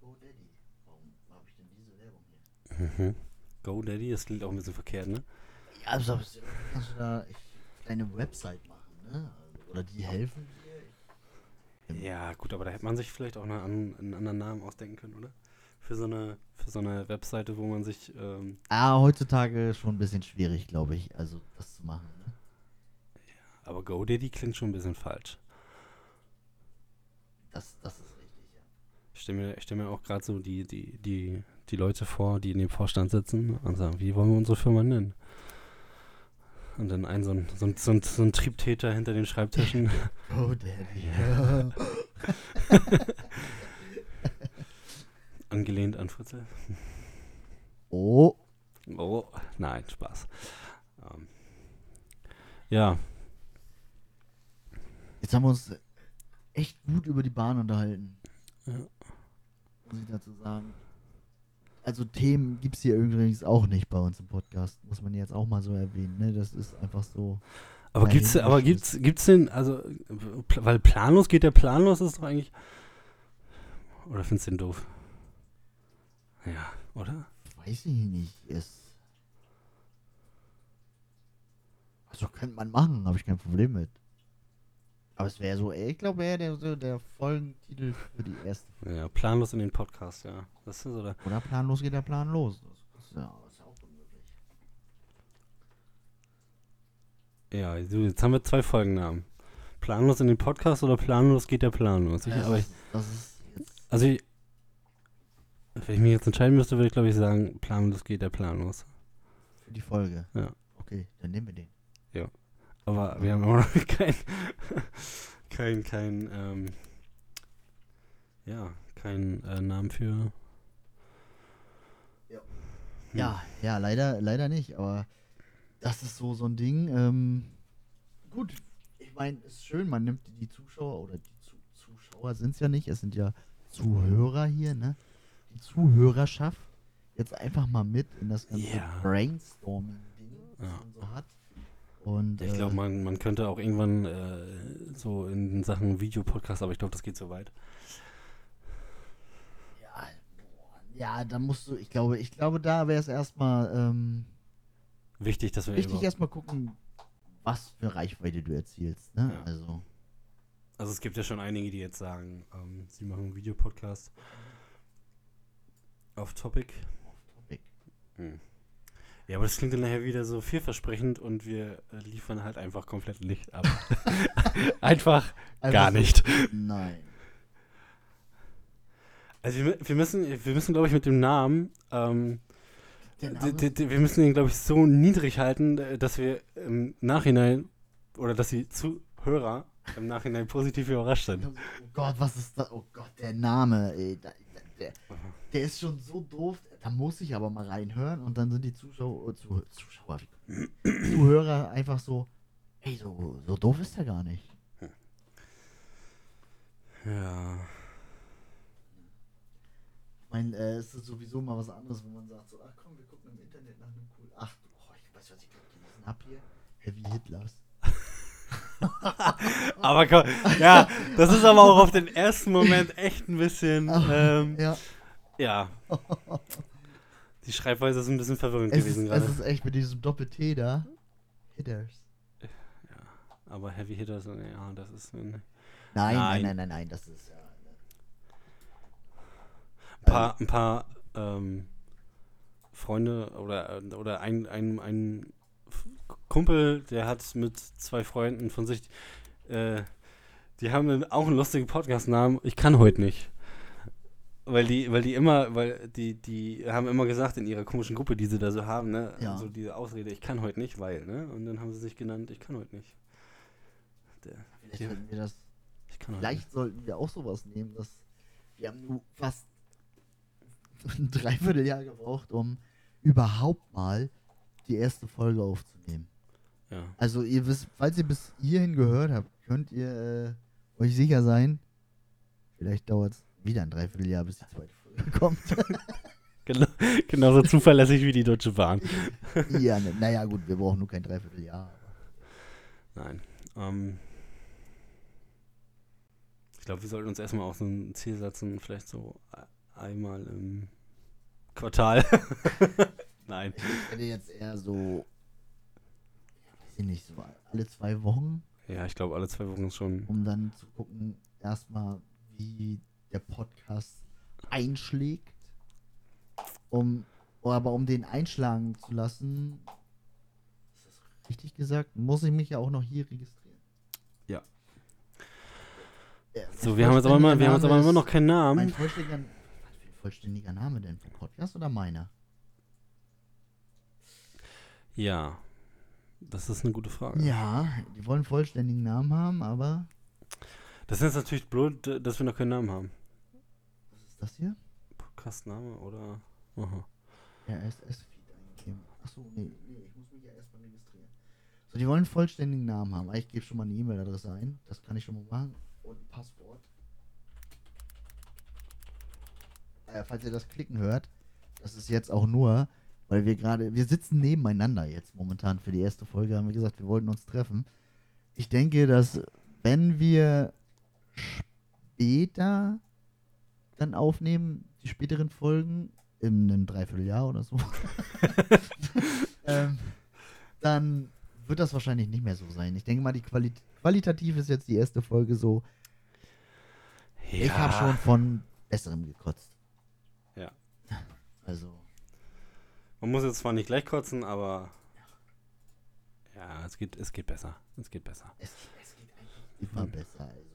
Speaker 2: GoDaddy. Warum habe ich denn diese Werbung hier?
Speaker 1: Mhm. GoDaddy, das klingt auch ein bisschen verkehrt, ne?
Speaker 2: Ja, also kannst du da echt kleine Website machen, ne? Also, Oder die helfen dir.
Speaker 1: Ja, gut, aber da hätte man sich vielleicht auch eine, einen anderen Namen ausdenken können, oder? Für so eine, für so eine Webseite, wo man sich. Ähm,
Speaker 2: Ah, heutzutage schon ein bisschen schwierig, glaube ich, also das zu machen. Ne?
Speaker 1: aber GoDaddy klingt schon ein bisschen falsch.
Speaker 2: Das, das ist richtig, ja.
Speaker 1: Ich stelle mir, ich stell mir auch gerade so die, die, die, die Leute vor, die in dem Vorstand sitzen und sagen, wie wollen wir unsere Firma nennen? Und dann ein so ein, so ein, so ein, so ein Triebtäter hinter den Schreibtischen.
Speaker 2: GoDaddy.
Speaker 1: Ja. Angelehnt an Fritzel.
Speaker 2: oh,
Speaker 1: Oh, nein, Spaß. Ähm, Ja,
Speaker 2: Jetzt haben wir uns echt gut über die Bahn unterhalten.
Speaker 1: Ja.
Speaker 2: Muss ich dazu sagen. Also Themen gibt es hier übrigens auch nicht bei uns im Podcast. Muss man jetzt auch mal so erwähnen. Ne? Das ist einfach so.
Speaker 1: aber gibt's, aber gibt's, gibt's denn, also, weil planlos geht der planlos, ist doch eigentlich, oder findest du den doof? Ja, oder?
Speaker 2: Weiß ich nicht. Ist. Also könnte man machen, habe ich kein Problem mit. Aber es wäre so, ich glaube, wäre der, so der Folgentitel für die erste.
Speaker 1: Ja, planlos in den Podcast, ja. Das ist oder.
Speaker 2: Oder planlos geht der Plan los. Das ist ja, ist auch unmöglich.
Speaker 1: Ja, jetzt haben wir zwei Folgennamen. Planlos in den Podcast oder planlos geht der planlos. Ich,
Speaker 2: das,
Speaker 1: aber ich,
Speaker 2: das
Speaker 1: also ich, wenn ich mich jetzt entscheiden müsste, würde ich glaube ich sagen, planlos geht der planlos.
Speaker 2: Für die Folge.
Speaker 1: Ja.
Speaker 2: Okay, dann nehmen wir den.
Speaker 1: Aber wir haben auch noch kein, kein, kein, ähm, ja, kein äh, Namen für.
Speaker 2: Ja.
Speaker 1: Hm.
Speaker 2: Ja, ja, leider, leider nicht, aber das ist so, so ein Ding. Ähm, gut, ich meine, es ist schön, man nimmt die Zuschauer oder die Zu Zuschauer sind es ja nicht, es sind ja Zuhörer hier, ne? Die Zuhörerschaft jetzt einfach mal mit in das ganze
Speaker 1: Ja.
Speaker 2: Brainstorming-Ding, was
Speaker 1: Ja.
Speaker 2: man so hat. Und
Speaker 1: Ich
Speaker 2: äh,
Speaker 1: glaube, man, man könnte auch irgendwann äh, so in Sachen Videopodcast, aber ich glaube, das geht so weit.
Speaker 2: ja, ja, da musst du, ich glaube, ich glaube, da wäre es erstmal ähm,
Speaker 1: Wichtig, dass wir
Speaker 2: wichtig, erstmal gucken, was für Reichweite du erzielst, ne?
Speaker 1: Ja.
Speaker 2: Also.
Speaker 1: Also es gibt ja schon einige, die jetzt sagen, ähm, sie machen einen Videopodcast. Auf Topic.
Speaker 2: Topic.
Speaker 1: Hm. Ja, aber das klingt dann nachher wieder so vielversprechend und wir äh, liefern halt einfach komplett Licht ab. einfach gar
Speaker 2: Einfach so-
Speaker 1: nicht.
Speaker 2: Nein.
Speaker 1: Also wir, wir müssen, wir müssen glaube ich mit dem Namen, ähm,
Speaker 2: Der
Speaker 1: wir müssen ihn glaube ich so niedrig halten, äh, dass wir im Nachhinein oder dass die Zuhörer im Nachhinein positiv überrascht sind.
Speaker 2: oh Gott, was ist das? Oh Gott, der Name, ey. Da, der, der ist schon so doof. Da muss ich aber mal reinhören und dann sind die Zuschauer, Zuh- Zuschauer, wie- Zuhörer einfach so, ey, so, so doof ist er gar nicht.
Speaker 1: Ja.
Speaker 2: Ich meine, äh, es ist sowieso mal was anderes, wenn man sagt so, ach komm, wir gucken im Internet nach einem coolen, ach, oh, ich weiß, was ich gelesen habe hier. Heavy Hitlers.
Speaker 1: Aber komm, ja, das ist aber auch auf den ersten Moment echt ein bisschen, ähm,
Speaker 2: Ja,
Speaker 1: ja. Die Schreibweise ist ein bisschen verwirrend
Speaker 2: es ist,
Speaker 1: gewesen
Speaker 2: es
Speaker 1: gerade.
Speaker 2: ist echt mit diesem Doppel-T da. Hitters.
Speaker 1: Aber Heavy Hitters, ja, das ist ein
Speaker 2: Nein, nein,
Speaker 1: Nein.
Speaker 2: nein, nein, nein, das ist ja.
Speaker 1: paar, ein paar ähm, Freunde oder, oder ein, ein, ein Kumpel, der hat mit zwei Freunden von sich, äh, die haben auch einen lustigen Podcast-Namen. Ich kann heute nicht. Weil die, weil die immer, weil die, die haben immer gesagt in ihrer komischen Gruppe, die sie da so haben, ne,
Speaker 2: Ja.
Speaker 1: so diese Ausrede, ich kann heute nicht, weil, ne, und dann haben sie sich genannt, ich kann heute nicht. Der,
Speaker 2: Vielleicht
Speaker 1: Ja.
Speaker 2: sollten wir das Vielleicht sollten wir auch sowas nehmen, dass wir haben nur fast ein Dreivierteljahr gebraucht, um überhaupt mal die erste Folge aufzunehmen.
Speaker 1: Ja.
Speaker 2: Also ihr wisst, falls ihr bis hierhin gehört habt, könnt ihr äh, euch sicher sein, vielleicht dauert es wieder ein Dreivierteljahr, bis die zweite Folge kommt.
Speaker 1: Genau, genauso zuverlässig wie die Deutsche Bahn.
Speaker 2: ja, ne, naja gut, wir brauchen nur kein Dreivierteljahr.
Speaker 1: Nein. Ähm, ich glaube, wir sollten uns erstmal auch so ein Ziel setzen, vielleicht so e- einmal im Quartal. Nein.
Speaker 2: Ich hätte jetzt eher so, weiß ich nicht, so alle zwei Wochen
Speaker 1: Ja, ich glaube, alle zwei Wochen schon.
Speaker 2: um dann zu gucken, erstmal, wie der Podcast einschlägt. Um, aber um den einschlagen zu lassen, ist das richtig gesagt, muss ich mich ja auch noch hier registrieren.
Speaker 1: Ja.
Speaker 2: Ja,
Speaker 1: So, wir haben jetzt aber, immer, wir haben jetzt aber immer noch keinen Namen.
Speaker 2: Mein vollständiger, was für ein vollständiger Name denn? Vom Podcast oder meiner?
Speaker 1: Ja. Das ist eine gute Frage.
Speaker 2: Ja, die wollen einen vollständigen Namen haben, aber
Speaker 1: Das ist natürlich blöd, dass wir noch keinen Namen haben.
Speaker 2: Ist das hier?
Speaker 1: Podcastname oder. Aha.
Speaker 2: RSS-Feed eingeben. Achso, nee, nee, ich muss mich ja erstmal registrieren. So, die wollen einen vollständigen Namen haben. Ich gebe schon mal eine E-Mail-Adresse ein. Das kann ich schon mal machen. Und ein Passwort. Äh, falls ihr das Klicken hört, das ist jetzt auch nur, weil wir gerade, wir sitzen nebeneinander jetzt momentan für die erste Folge, haben wir gesagt, wir wollten uns treffen. Ich denke, dass wenn wir später dann aufnehmen, die späteren Folgen, in einem Dreivierteljahr oder so, ähm, dann wird das wahrscheinlich nicht mehr so sein. Ich denke mal, die Quali qualitativ ist jetzt die erste Folge so. Ich habe schon von Besserem gekotzt.
Speaker 1: Ja.
Speaker 2: Also,
Speaker 1: Man muss jetzt zwar nicht gleich kotzen, aber. Ja, es geht, es geht besser. Es geht besser.
Speaker 2: es, es geht eigentlich immer besser.
Speaker 1: Oh Gott. Du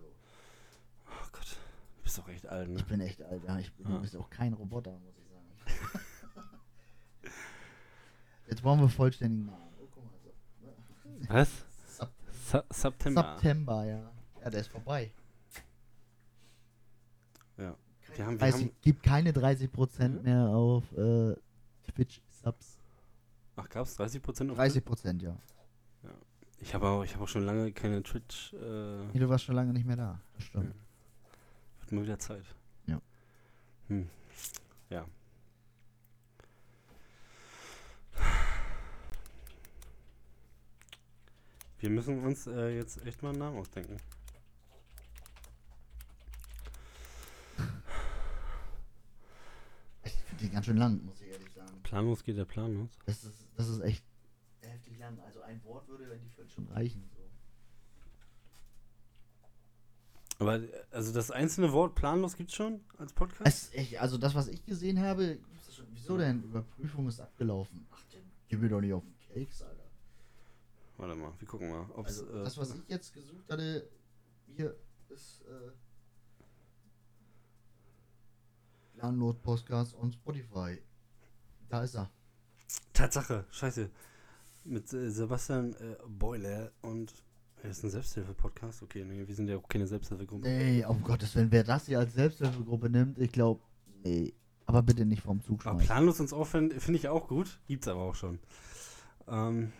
Speaker 1: bist doch echt alt, ne?
Speaker 2: ich bin echt alt. Ja, ich bin
Speaker 1: Ja.
Speaker 2: du bist auch kein Roboter, muss ich sagen. Jetzt brauchen wir vollständigen Namen. Oh, so.
Speaker 1: Was? September.
Speaker 2: September, ja. Ja, der ist vorbei.
Speaker 1: Ja. Wir haben, wir
Speaker 2: Es
Speaker 1: haben,
Speaker 2: gibt keine 30%
Speaker 1: Mhm.
Speaker 2: mehr auf äh, Twitch-Subs.
Speaker 1: ach, gab es 30 Prozent?
Speaker 2: 30%, ja.
Speaker 1: Ich habe auch, ich hab auch schon lange keine Twitch. Äh,
Speaker 2: Nee, du warst schon lange nicht mehr da. Das stimmt.
Speaker 1: wird mal wieder Zeit.
Speaker 2: Ja.
Speaker 1: Hm. Ja. Wir müssen uns äh, jetzt echt mal einen Namen ausdenken.
Speaker 2: Ich finde die ganz schön lang, muss ich ehrlich sagen.
Speaker 1: Planlos geht der planlos.
Speaker 2: Das ist, das ist echt heftig lang. Also ein Wort würde die völlig schon reichen. So.
Speaker 1: Aber also das einzelne Wort planlos gibt's schon als Podcast?
Speaker 2: Es, also das, was ich gesehen habe. Wieso denn? Überprüfung ist abgelaufen. Ach, den gib mir doch nicht auf den Cakes, Alter.
Speaker 1: Warte mal, wir gucken mal.
Speaker 2: Also
Speaker 1: äh,
Speaker 2: das, was ich jetzt gesucht hatte, hier ist äh, Download Podcast on Spotify. Da ist er.
Speaker 1: Tatsache, scheiße. Mit äh, Sebastian äh, Boiler und er ist ein Selbsthilfe-Podcast. Okay, nee, wir sind ja auch keine Selbsthilfegruppe.
Speaker 2: Nee, um Gottes Willen, wer das hier als Selbsthilfegruppe nimmt, ich glaube, nee. Aber bitte nicht vom Zug
Speaker 1: Aber
Speaker 2: schmeißen.
Speaker 1: planlos uns auch finde find ich auch gut. Gibt's aber auch schon. Ähm,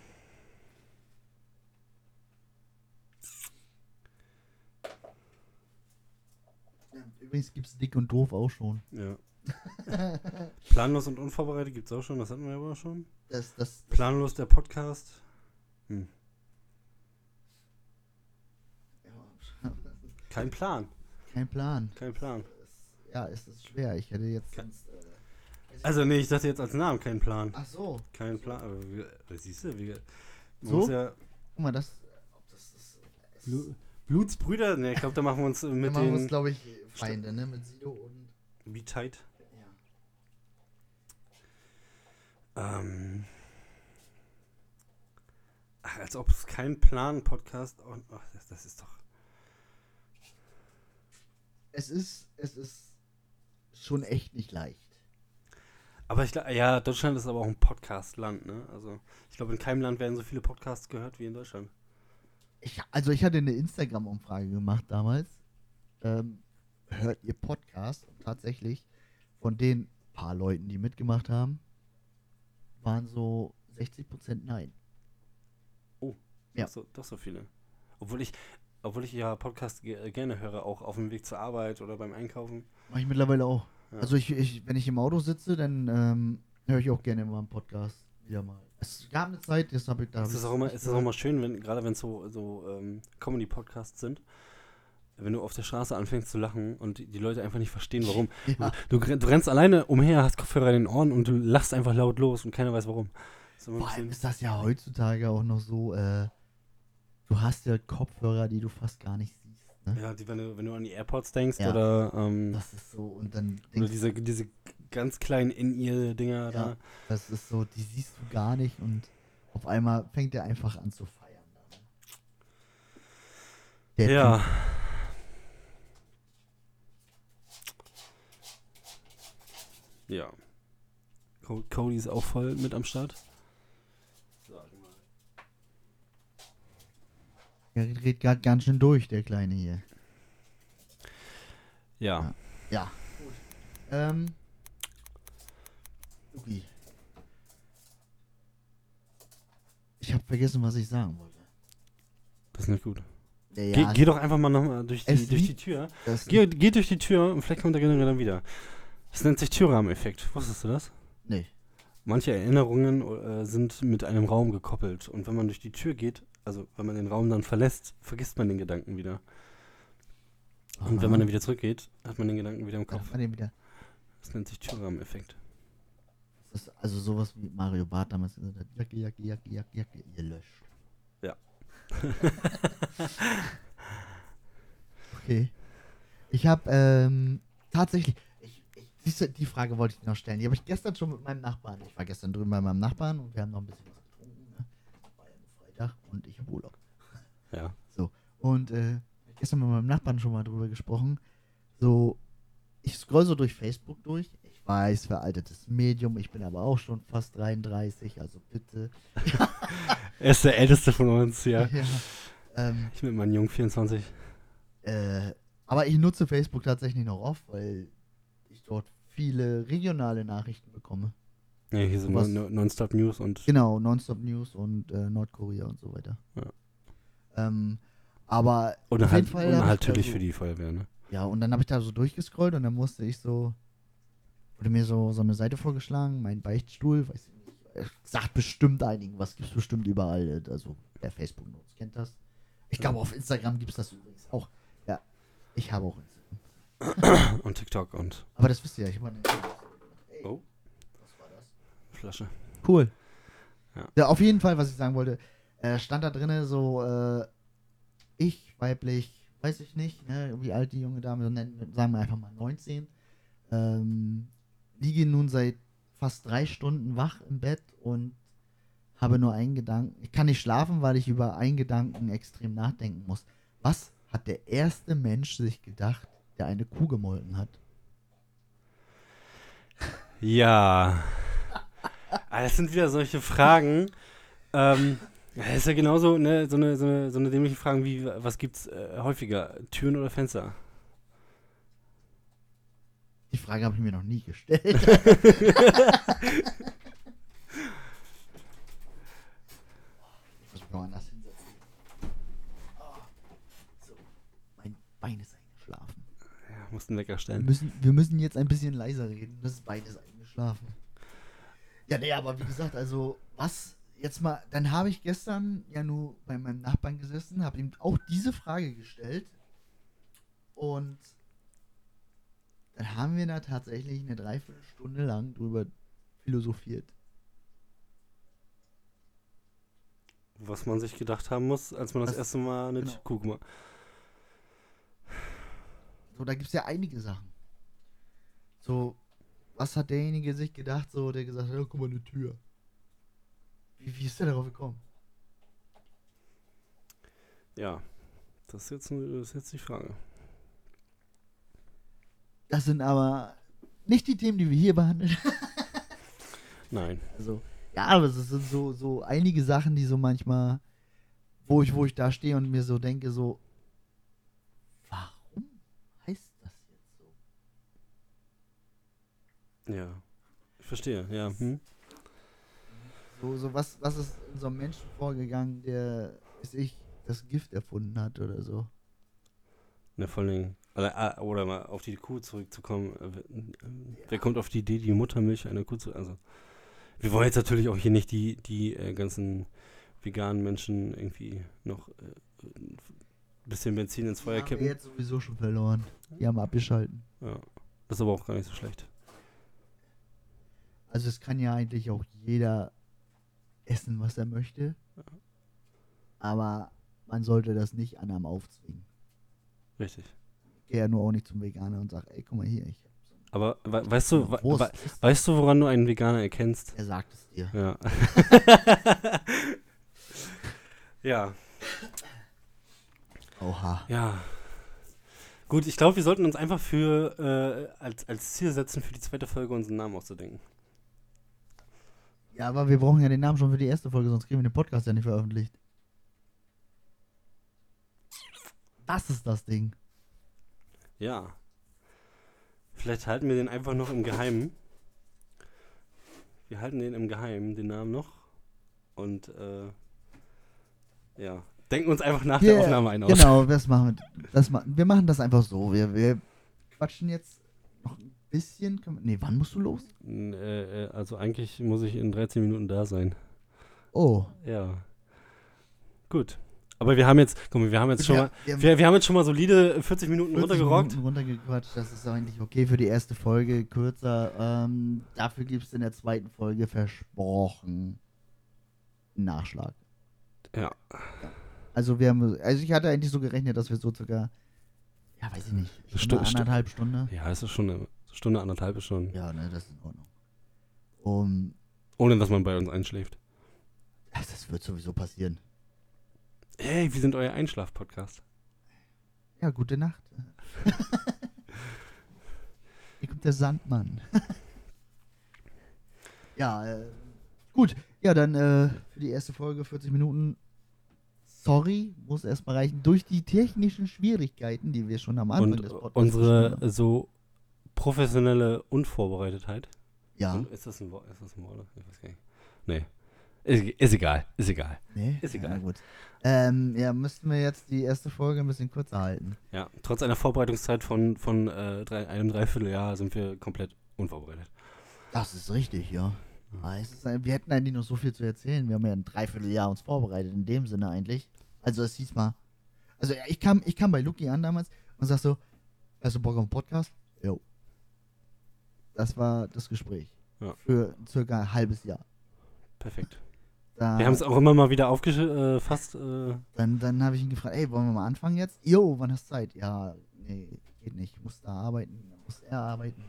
Speaker 2: Übrigens gibt es Dick und Doof auch schon.
Speaker 1: ja. planlos und unvorbereitet gibt's auch schon. Das hatten wir aber schon.
Speaker 2: Das, das,
Speaker 1: Planlos der Podcast. Hm.
Speaker 2: ja,
Speaker 1: Kein Plan.
Speaker 2: kein Plan.
Speaker 1: Kein Plan.
Speaker 2: Ja, es ist schwer. Ich hätte jetzt
Speaker 1: Ke-
Speaker 2: sonst. Äh,
Speaker 1: Also nee, ich dachte jetzt als Namen kein Plan.
Speaker 2: ach so.
Speaker 1: Kein Plan. Aber wie, äh, siehst du, wie.
Speaker 2: So?
Speaker 1: Ja,
Speaker 2: Guck mal, das. Ob das ist.
Speaker 1: Blu Blutsbrüder? Ne, ich glaube, da machen wir uns
Speaker 2: wir
Speaker 1: mit
Speaker 2: machen uns,
Speaker 1: den.
Speaker 2: glaube ich, Feinde, ne? Mit Sido und.
Speaker 1: Wie tight?
Speaker 2: Ja.
Speaker 1: Ähm. Ach, als ob es kein Plan-Podcast. Oh, das ist doch.
Speaker 2: Es ist. Es ist schon echt nicht leicht.
Speaker 1: Aber ich glaube, ja, Deutschland ist aber auch ein Podcast-Land, ne? Also, ich glaube, in keinem Land werden so viele Podcasts gehört wie in Deutschland.
Speaker 2: Ich, also ich hatte eine Instagram-Umfrage gemacht damals. Ähm, hört ihr Podcast? Und tatsächlich von den paar Leuten, die mitgemacht haben, waren so 60% Nein. Ja.
Speaker 1: Doch so, doch so viele. Obwohl ich, obwohl ich ja Podcasts ge äh, gerne höre, auch auf dem Weg zur Arbeit oder beim Einkaufen.
Speaker 2: Mach ich mittlerweile auch.
Speaker 1: Ja.
Speaker 2: Also ich, ich, wenn ich im Auto sitze, dann ähm, höre ich auch gerne mal einen Podcast wieder mal. Es gab eine Zeit, das habe ich da.
Speaker 1: Es ist auch immer, ist auch immer schön, wenn, gerade wenn es so, so ähm, Comedy-Podcasts sind, wenn du auf der Straße anfängst zu lachen und die, die Leute einfach nicht verstehen, warum.
Speaker 2: Ja,
Speaker 1: Du, du rennst alleine umher, hast Kopfhörer in den Ohren und du lachst einfach laut los und keiner weiß warum. Immer
Speaker 2: vor allem ist das ja heutzutage auch noch so, äh, du hast ja Kopfhörer, die du fast gar nicht siehst. Ne?
Speaker 1: ja, die, wenn, du, wenn du an die AirPods denkst
Speaker 2: Ja.
Speaker 1: oder, ähm,
Speaker 2: Das ist so, und dann
Speaker 1: oder diese, diese ganz kleinen In-Ear-Dinger
Speaker 2: Ja.
Speaker 1: da.
Speaker 2: Das ist so, die siehst du gar nicht und auf einmal fängt er einfach an zu feiern. Dann. Der
Speaker 1: Ja.
Speaker 2: Typ,
Speaker 1: Ja. Co Cody ist auch voll mit am Start.
Speaker 2: Der dreht gerade ganz schön durch, der Kleine hier.
Speaker 1: Ja.
Speaker 2: Ja. Gut. Ähm. Luki. Ich habe vergessen, was ich sagen wollte.
Speaker 1: Das ist nicht gut.
Speaker 2: Ja,
Speaker 1: Geh, geh doch einfach mal nochmal durch, die, durch die Tür. Geh, geh durch die Tür und vielleicht kommt der Generell dann wieder. Das nennt sich Türrahmeneffekt. Wusstest du das?
Speaker 2: Nee.
Speaker 1: Manche Erinnerungen äh, sind mit einem Raum gekoppelt. Und wenn man durch die Tür geht, also wenn man den Raum dann verlässt, vergisst man den Gedanken wieder. Und wenn man dann wieder zurückgeht, hat man den Gedanken wieder im Kopf.
Speaker 2: hat man den wieder.
Speaker 1: Das nennt sich Türrahmeneffekt.
Speaker 2: Das ist also sowas wie Mario Barth damals gesagt hat. Jacke, Jacke, Jacke, Jacke, Jacke, ihr löscht.
Speaker 1: Ja.
Speaker 2: okay. Ich habe ähm, tatsächlich, ich, ich, siehst du, die Frage wollte ich dir noch stellen. Die habe ich gestern schon mit meinem Nachbarn. Ich war gestern drüben bei meinem Nachbarn und wir haben noch ein bisschen was ja Freitag und ich habe Urlaub.
Speaker 1: Ja.
Speaker 2: Und äh, gestern mit meinem Nachbarn schon mal drüber gesprochen. So, ich scroll so durch Facebook durch. Ich weiß, veraltetes Medium. Ich bin aber auch schon fast 33, also bitte.
Speaker 1: Er ist der älteste von uns, ja.
Speaker 2: Ähm,
Speaker 1: Ich mit meinem Jungen 24.
Speaker 2: äh, aber ich nutze Facebook tatsächlich noch oft, weil ich dort viele regionale Nachrichten bekomme.
Speaker 1: Ja, hier sind Nonstop News und
Speaker 2: Genau, Nonstop News und äh, Nordkorea und so weiter.
Speaker 1: Ja.
Speaker 2: Ähm, aber
Speaker 1: Und
Speaker 2: auf
Speaker 1: halt,
Speaker 2: jeden Fall
Speaker 1: und halt natürlich
Speaker 2: so-
Speaker 1: für die Feuerwehr, ne?
Speaker 2: Ja, und dann habe ich da so durchgescrollt und dann musste ich so, wurde mir so, so eine Seite vorgeschlagen, mein Beichtstuhl, weiß ich nicht, äh, sagt bestimmt einigen, was gibt's bestimmt überall, also wer Facebook nutzt, kennt das. Ich glaube, auf Instagram gibt's das übrigens auch. Ja, ich habe auch Instagram.
Speaker 1: Und TikTok und
Speaker 2: Aber das wisst ihr ja, ich meine. Hey,
Speaker 1: Oh. Flasche.
Speaker 2: Cool.
Speaker 1: Ja.
Speaker 2: Ja. auf jeden Fall, was ich sagen wollte, äh, stand da drinne so, äh, ich, weiblich, weiß ich nicht, ne, wie alt die junge Dame, nennen, sagen wir einfach mal 19, ähm, liege nun seit fast drei Stunden wach im Bett und habe nur einen Gedanken. Ich kann nicht schlafen, weil ich über einen Gedanken extrem nachdenken muss. Was hat der erste Mensch sich gedacht, der eine Kuh gemolken hat?
Speaker 1: Ja. Ah, das sind wieder solche Fragen. ähm, das ist ja genauso ne, so, eine, so, eine, so eine dämliche Frage wie, was gibt's äh, häufiger, Türen oder Fenster?
Speaker 2: Die Frage habe ich mir noch nie gestellt. ich muss mich hinsetzen. Ah, So, mein Bein ist eingeschlafen.
Speaker 1: Ja, musst einen Wecker
Speaker 2: Wir
Speaker 1: stellen.
Speaker 2: müssen, wir müssen jetzt ein bisschen leiser reden. Das Bein ist eingeschlafen. Ja, nee, aber wie gesagt, also, was jetzt mal, dann habe ich gestern ja nur bei meinem Nachbarn gesessen, habe ihm auch diese Frage gestellt. Und dann haben wir da tatsächlich eine Dreiviertelstunde lang drüber philosophiert.
Speaker 1: Was man sich gedacht haben muss, als man das
Speaker 2: Was-
Speaker 1: erste Mal eine
Speaker 2: genau.
Speaker 1: Kuh gemacht
Speaker 2: So, da gibt es ja einige Sachen. So, was hat derjenige sich gedacht, so, der gesagt hat, ja, guck mal, eine Tür. Wie, wie ist der darauf gekommen?
Speaker 1: Ja, das ist, jetzt, das ist jetzt die Frage.
Speaker 2: Das sind aber nicht die Themen, die wir hier behandeln.
Speaker 1: Nein.
Speaker 2: Also, ja, aber es sind so, so einige Sachen, die so manchmal, wo ich, wo ich da stehe und mir so denke, so, warum heißt das jetzt so?
Speaker 1: Ja. Ich verstehe, ja. Hm?
Speaker 2: So, so was, was ist in so einem Menschen vorgegangen, der, weiß ich, das Gift erfunden hat oder so.
Speaker 1: Ne, vor allen Dingen, oder, ah, oder mal auf die Kuh zurückzukommen. äh, wer- äh, Wer kommt auf die Idee, die Muttermilch einer Kuh zu. Also, wir wollen jetzt natürlich auch hier nicht die, die äh, ganzen veganen Menschen irgendwie noch äh, ein bisschen Benzin ins Feuer
Speaker 2: die haben wir jetzt sowieso schon verloren. Die haben abgeschalten.
Speaker 1: Ja. Das ist aber auch gar nicht so schlecht.
Speaker 2: Also es kann ja eigentlich auch jeder essen, was er möchte. Aber man sollte das nicht an einem aufzwingen.
Speaker 1: Richtig.
Speaker 2: Ich gehe ja nur auch nicht zum Veganer und sage, ey, guck mal hier, ich
Speaker 1: Aber we weißt du, we we weißt du, woran du einen Veganer erkennst?
Speaker 2: er sagt es dir.
Speaker 1: Ja. ja.
Speaker 2: Oha.
Speaker 1: Ja. Gut, ich glaube, wir sollten uns einfach für äh, als, als Ziel setzen, für die zweite Folge unseren Namen auszudenken.
Speaker 2: Ja, aber wir brauchen ja den Namen schon für die erste Folge, sonst kriegen wir den Podcast ja nicht veröffentlicht. Das ist das Ding.
Speaker 1: Ja. Vielleicht halten wir den einfach noch im Geheimen. Wir halten den im Geheimen, den Namen noch. Und äh, Ja. Denken uns einfach nach
Speaker 2: Wir-
Speaker 1: der Aufnahme ein aus.
Speaker 2: Genau, das machen wir. Das ma wir machen das einfach so. Wir, wir quatschen jetzt noch ein bisschen. Können Nee, wann musst du los?
Speaker 1: Äh, äh, also eigentlich muss ich in 13 Minuten da sein.
Speaker 2: Oh.
Speaker 1: Ja. Gut. Aber wir haben jetzt, guck mal, wir haben jetzt schon
Speaker 2: wir,
Speaker 1: mal,
Speaker 2: wir
Speaker 1: wir, wir haben jetzt schon mal solide 40 Minuten
Speaker 2: 40
Speaker 1: runtergerockt.
Speaker 2: Minuten runtergequatscht. Das ist eigentlich okay für die erste Folge. Kürzer. Ähm, dafür gibt es in der zweiten Folge versprochen Nachschlag.
Speaker 1: Ja.
Speaker 2: Also wir haben, also ich hatte eigentlich so gerechnet, dass wir so circa, ja weiß ich nicht, Stunde,
Speaker 1: Stu-
Speaker 2: anderthalb Stunde.
Speaker 1: Ja, es ist schon eine Stunde, anderthalb ist schon.
Speaker 2: Ja, ne, das ist in Ordnung. Um,
Speaker 1: Ohne dass man bei uns einschläft.
Speaker 2: ach, das wird sowieso passieren.
Speaker 1: Hey, wir sind euer Einschlaf-Podcast.
Speaker 2: Ja, gute Nacht. Hier kommt der Sandmann. ja, äh, gut. Ja, dann äh, für die erste Folge 40 Minuten. Sorry, muss erstmal reichen. Durch die technischen Schwierigkeiten, die wir schon am Anfang
Speaker 1: Und
Speaker 2: des Podcasts
Speaker 1: unsere
Speaker 2: beschrieben haben.
Speaker 1: so professionelle Unvorbereitetheit.
Speaker 2: Ja,
Speaker 1: Und ist das ein Wort? Ist das ein Wort? Ich weiß gar nicht. Nee. Ist, ist egal, ist egal.
Speaker 2: nee,
Speaker 1: ist egal.
Speaker 2: Ja, gut. Ähm, ja, müssten wir jetzt die erste Folge ein bisschen kürzer halten.
Speaker 1: Ja, trotz einer Vorbereitungszeit von, von äh, drei, einem Dreivierteljahr sind wir komplett unvorbereitet.
Speaker 2: Das ist richtig, ja. Es ist, ein- wir hätten eigentlich noch so viel zu erzählen. Wir haben ja ein Dreivierteljahr uns vorbereitet, in dem Sinne eigentlich. Also es hieß mal. Also ich kam, ich kam bei Luki an damals und sag so, hast du Bock auf einen Podcast? Jo. Das war das Gespräch.
Speaker 1: Ja.
Speaker 2: Für circa ein halbes Jahr.
Speaker 1: Perfekt.
Speaker 2: Da,
Speaker 1: Wir haben es auch immer mal wieder aufgefasst. Äh,
Speaker 2: dann dann habe ich ihn gefragt, ey, wollen wir mal anfangen jetzt? Jo, wann hast du Zeit? Ja, nee, geht nicht. Ich muss da arbeiten. Dann muss er arbeiten.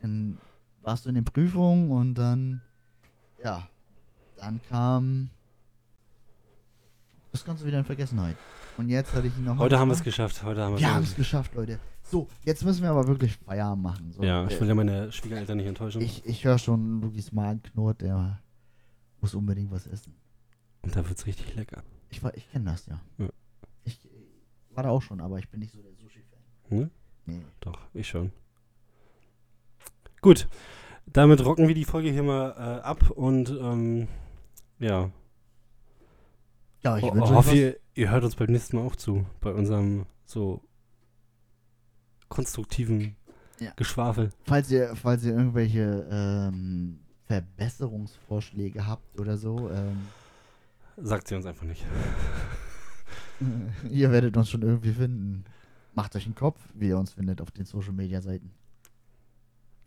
Speaker 2: Dann warst du in den Prüfungen und dann, ja, dann kam das Ganze wieder in Vergessenheit. Und jetzt hatte ich ihn noch.
Speaker 1: heute haben wir es geschafft. Heute haben
Speaker 2: Wir haben
Speaker 1: wir
Speaker 2: es geschafft, Leute. So, jetzt müssen wir aber wirklich Feierabend machen. So,
Speaker 1: Ja, ich will ja meine Schwiegereltern nicht enttäuschen.
Speaker 2: ich, ich höre schon, Lukis Magen knurrt, der muss unbedingt was essen.
Speaker 1: Und da wird es richtig lecker.
Speaker 2: Ich, war- ich kenne das, ja.
Speaker 1: Ja.
Speaker 2: Ich war da auch schon, aber ich bin nicht so der Sushi-Fan.
Speaker 1: Ne?
Speaker 2: Nee.
Speaker 1: Doch, ich schon. Gut, damit rocken wir die Folge hier mal äh, ab und ähm, ja,
Speaker 2: Ja, ich
Speaker 1: ho
Speaker 2: wünsche euch
Speaker 1: hoffe,
Speaker 2: was.
Speaker 1: ihr, ihr hört uns beim nächsten Mal auch zu, bei unserem so konstruktiven
Speaker 2: Ja.
Speaker 1: Geschwafel.
Speaker 2: Falls ihr, falls ihr irgendwelche ähm, Verbesserungsvorschläge habt oder so, ähm,
Speaker 1: Sagt sie uns einfach nicht.
Speaker 2: ihr werdet uns schon irgendwie finden. Macht euch einen Kopf, wie ihr uns findet auf den Social Media Seiten.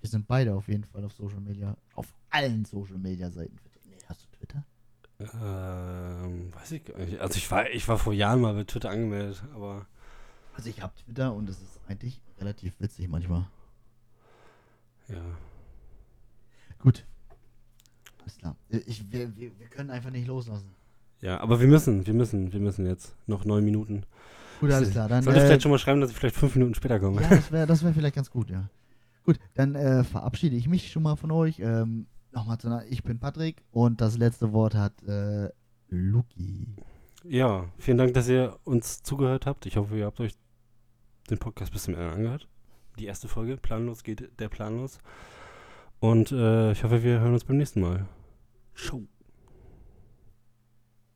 Speaker 2: Wir sind beide auf jeden Fall auf Social Media, auf allen Social Media Seiten. Nee, hast du Twitter?
Speaker 1: Ähm, weiß ich gar nicht. Also ich war, ich war vor Jahren mal bei Twitter angemeldet, aber
Speaker 2: Also ich habe Twitter und es ist eigentlich relativ witzig manchmal.
Speaker 1: ja.
Speaker 2: Gut. Alles klar. Ich, wir, wir, wir können einfach nicht loslassen.
Speaker 1: Ja, aber wir müssen, wir müssen, wir müssen jetzt noch neun Minuten.
Speaker 2: Gut, alles klar. Dann,
Speaker 1: Sollte
Speaker 2: äh,
Speaker 1: vielleicht schon mal schreiben, dass ich vielleicht fünf Minuten später komme.
Speaker 2: Ja, das wäre das wär vielleicht ganz gut, ja. Gut, dann äh, verabschiede ich mich schon mal von euch. Ähm, Nochmal zu einer, ich bin Patrick und das letzte Wort hat äh, Luki.
Speaker 1: Ja, vielen Dank, dass ihr uns zugehört habt. Ich hoffe, ihr habt euch den Podcast bis zum Ende angehört. Die erste Folge, planlos geht der Plan los. Und äh, ich hoffe, wir hören uns beim nächsten Mal. Show.